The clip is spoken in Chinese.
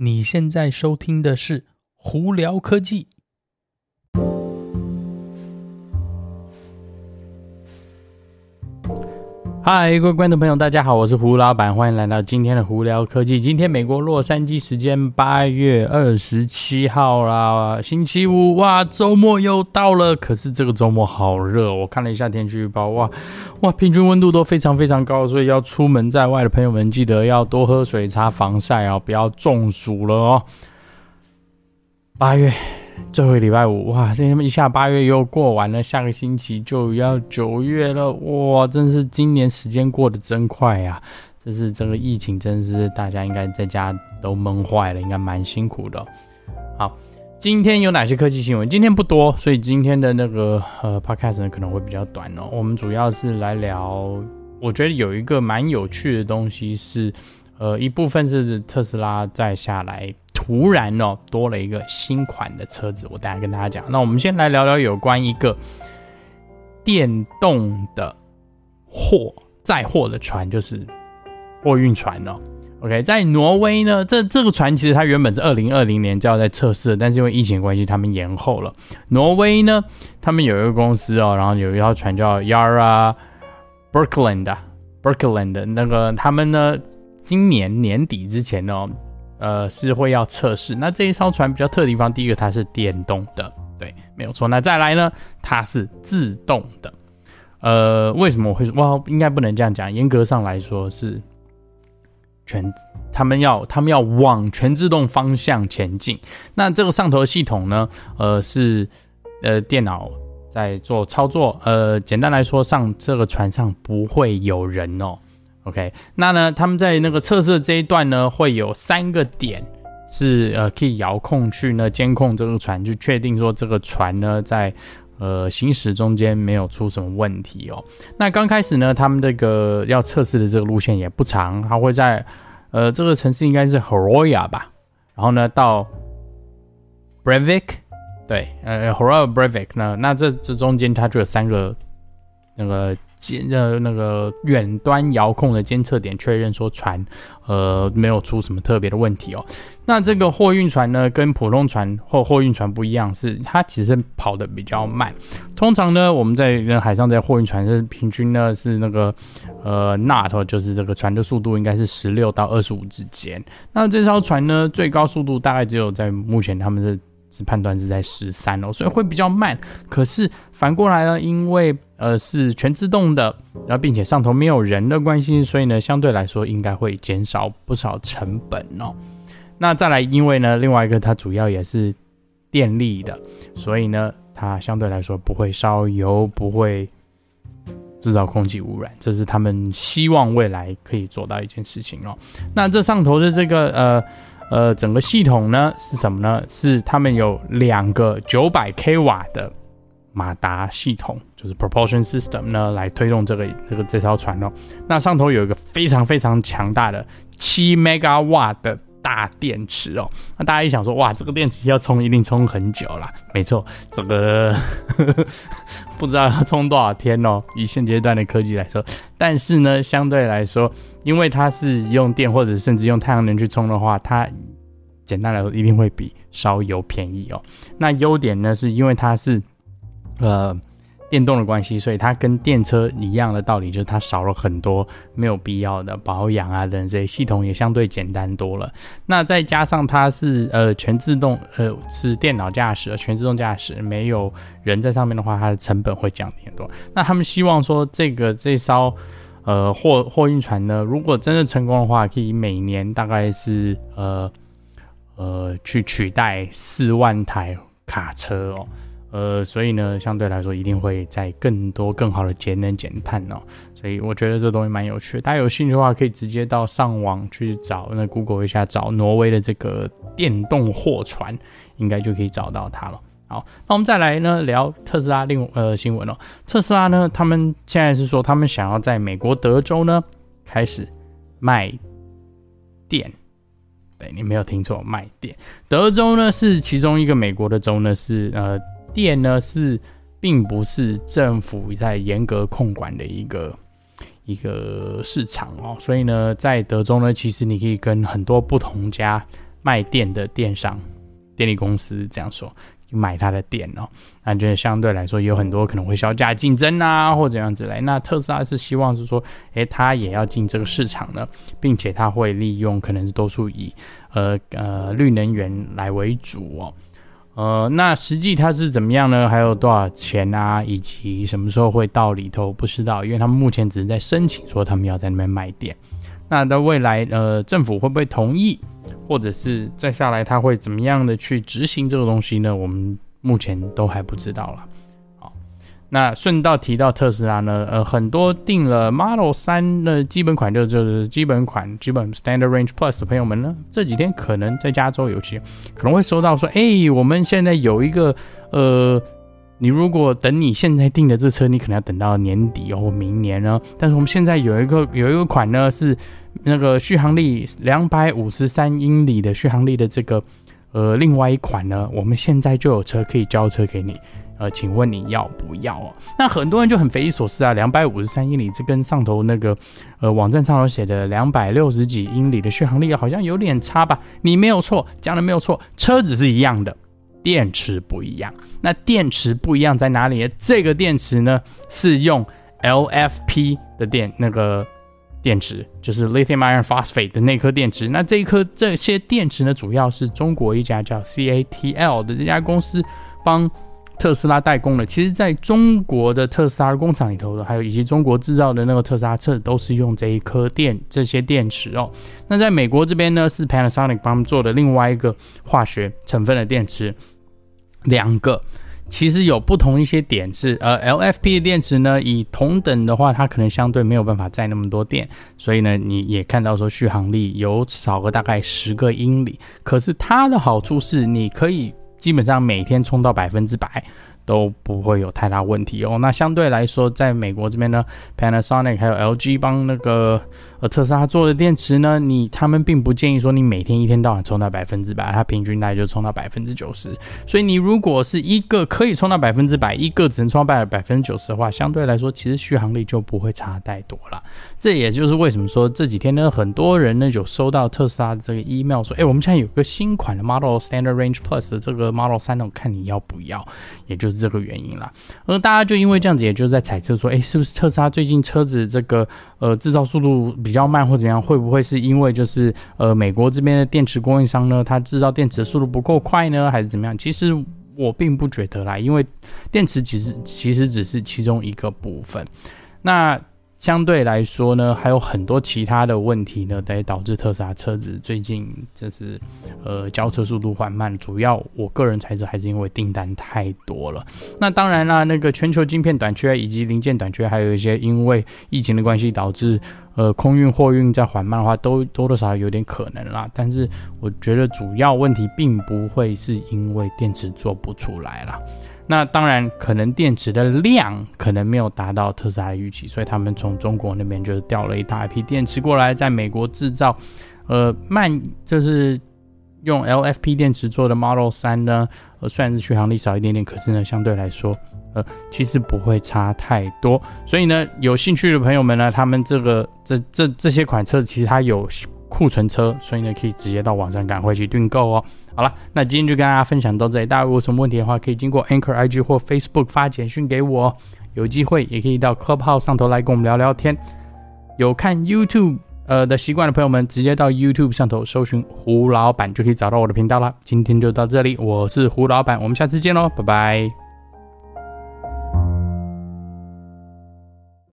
你现在收听的是《胡聊科技》。嗨，各位观众朋友，大家好，我是胡老板，欢迎来到今天的胡聊科技。今天美国洛杉矶时间八月二十七号啦，星期五，哇，周末又到了。可是这个周末好热，我看了一下天气预报，哇哇，平均温度都非常非常高，所以要出门在外的朋友们，记得要多喝水、擦防晒哦，不要中暑了哦。八月。最后一礼拜五，哇！这他妈一下八月又过完了，下个星期就要九月了，哇！真是今年时间过得真快呀！这是这个疫情，真是大家应该在家都闷坏了，应该蛮辛苦的。好，今天有哪些科技新闻？今天不多，所以今天的那个呃 podcast 呢可能会比较短哦。我们主要是来聊，我觉得有一个蛮有趣的东西是，呃，一部分是特斯拉再下来。突然哦，多了一个新款的车子，我等下跟大家讲。那我们先来聊聊有关一个电动的货载货的船，就是货运船哦。OK，在挪威呢，这这个船其实它原本是二零二零年就要在测试，但是因为疫情关系，他们延后了。挪威呢，他们有一个公司哦，然后有一条船叫 Yara Berkeland，Berkeland 那个他们呢，今年年底之前呢。呃，是会要测试。那这一艘船比较特的地方，第一个它是电动的，对，没有错。那再来呢，它是自动的。呃，为什么我会说？哇，应该不能这样讲。严格上来说是全，他们要他们要往全自动方向前进。那这个上头系统呢，呃，是呃电脑在做操作。呃，简单来说，上这个船上不会有人哦。OK，那呢，他们在那个测试这一段呢，会有三个点是呃可以遥控去呢监控这个船，去确定说这个船呢在呃行驶中间没有出什么问题哦。那刚开始呢，他们这个要测试的这个路线也不长，它会在呃这个城市应该是 Hroya 吧，然后呢到 Brevik，对，呃 Hroya Brevik 呢，那这这中间它就有三个那个。监呃那个远端遥控的监测点确认说船呃没有出什么特别的问题哦。那这个货运船呢，跟普通船或货运船不一样，是它其实跑得比较慢。通常呢，我们在海上在货运船是平均呢是那个呃 knot 就是这个船的速度应该是十六到二十五之间。那这艘船呢，最高速度大概只有在目前他们是。是判断是在十三哦，所以会比较慢。可是反过来呢，因为呃是全自动的，然后并且上头没有人的关系，所以呢相对来说应该会减少不少成本哦。那再来，因为呢另外一个它主要也是电力的，所以呢它相对来说不会烧油，不会制造空气污染，这是他们希望未来可以做到一件事情哦。那这上头的这个呃。呃，整个系统呢是什么呢？是他们有两个九百 k 瓦的马达系统，就是 propulsion system 呢，来推动这个这个这艘船哦。那上头有一个非常非常强大的七 mega 瓦的大电池哦。那大家一想说，哇，这个电池要充一定充很久啦。没错，这个 不知道要充多少天哦。以现阶段的科技来说，但是呢，相对来说。因为它是用电或者甚至用太阳能去充的话，它简单来说一定会比烧油便宜哦。那优点呢，是因为它是呃电动的关系，所以它跟电车一样的道理，就是它少了很多没有必要的保养啊等这些系统也相对简单多了。那再加上它是呃全自动，呃是电脑驾驶，全自动驾驶，没有人在上面的话，它的成本会降低很多。那他们希望说这个这艘。呃，货货运船呢，如果真的成功的话，可以每年大概是呃呃去取代四万台卡车哦，呃，所以呢，相对来说一定会在更多更好的节能减碳哦，所以我觉得这东西蛮有趣的，大家有兴趣的话，可以直接到上网去找，那 Google 一下找挪威的这个电动货船，应该就可以找到它了。好，那我们再来呢聊特斯拉另呃新闻哦。特斯拉呢，他们现在是说他们想要在美国德州呢开始卖电。对，你没有听错，卖电。德州呢是其中一个美国的州呢，是呃电呢是并不是政府在严格控管的一个一个市场哦。所以呢，在德州呢，其实你可以跟很多不同家。卖电的电商、电力公司这样说。买他的电哦，那就相对来说有很多可能会削价竞争啊，或者怎样之类。那特斯拉是希望是说，诶，他也要进这个市场呢，并且他会利用可能是多数以呃呃绿能源来为主哦。呃，那实际它是怎么样呢？还有多少钱啊？以及什么时候会到里头？不知道，因为他们目前只是在申请说他们要在那边卖店。那到未来呃政府会不会同意？或者是再下来，他会怎么样的去执行这个东西呢？我们目前都还不知道了。那顺道提到特斯拉呢，呃，很多订了 Model 3的基本款，就就是基本款，基本 Standard Range Plus 的朋友们呢，这几天可能在加州尤其可能会收到说，哎、我们现在有一个，呃，你如果等你现在订的这车，你可能要等到年底哦，明年呢。但是我们现在有一个有一个款呢是。那个续航力两百五十三英里的续航力的这个，呃，另外一款呢，我们现在就有车可以交车给你，呃，请问你要不要哦？那很多人就很匪夷所思啊，两百五十三英里，这跟上头那个，呃，网站上头写的两百六十几英里的续航力好像有点差吧？你没有错，讲的没有错，车子是一样的，电池不一样。那电池不一样在哪里？这个电池呢是用 LFP 的电那个。电池就是 lithium iron phosphate 的那颗电池，那这一颗这些电池呢，主要是中国一家叫 CATL 的这家公司帮特斯拉代工的。其实，在中国的特斯拉工厂里头的，还有以及中国制造的那个特斯拉车，都是用这一颗电这些电池哦。那在美国这边呢，是 Panasonic 帮他们做的另外一个化学成分的电池，两个。其实有不同一些点是，呃，LFP 的电池呢，以同等的话，它可能相对没有办法载那么多电，所以呢，你也看到说续航力有少个大概十个英里。可是它的好处是，你可以基本上每天充到百分之百。都不会有太大问题哦。那相对来说，在美国这边呢，Panasonic 还有 LG 帮那个呃特斯拉做的电池呢，你他们并不建议说你每天一天到晚充到百分之百，它平均大概就充到百分之九十。所以你如果是一个可以充到百分之百，一个只能充到百分之九十的话，相对来说其实续航力就不会差太多了。这也就是为什么说这几天呢，很多人呢有收到特斯拉的这个 email 说，哎，我们现在有个新款的 Model Standard Range Plus 的这个 Model 3，我看你要不要？也就是。这个原因啦，而大家就因为这样子，也就是在猜测说，哎，是不是特斯拉最近车子这个呃制造速度比较慢，或怎样？会不会是因为就是呃美国这边的电池供应商呢，它制造电池的速度不够快呢，还是怎么样？其实我并不觉得啦，因为电池其实其实只是其中一个部分。那相对来说呢，还有很多其他的问题呢，得导致特斯拉车子最近就是呃交车速度缓慢。主要我个人猜测还是因为订单太多了。那当然啦，那个全球晶片短缺以及零件短缺，还有一些因为疫情的关系导致呃空运货运在缓慢的话，都多多少少有点可能啦。但是我觉得主要问题并不会是因为电池做不出来啦。那当然，可能电池的量可能没有达到特斯拉的预期，所以他们从中国那边就是调了一大批电池过来，在美国制造。呃，慢就是用 LFP 电池做的 Model 3呢，呃，虽然是续航力少一点点，可是呢，相对来说，呃，其实不会差太多。所以呢，有兴趣的朋友们呢，他们这个这这这些款车其实它有。库存车，所以呢，可以直接到网上赶快去订购哦。好了，那今天就跟大家分享到这里。大家如果有什么问题的话，可以经过 Anchor IG 或 Facebook 发简讯给我。有机会也可以到 Clubhouse 上头来跟我们聊聊天。有看 YouTube 呃的习惯的朋友们，直接到 YouTube 上头搜寻胡老板就可以找到我的频道了。今天就到这里，我是胡老板，我们下次见喽，拜拜。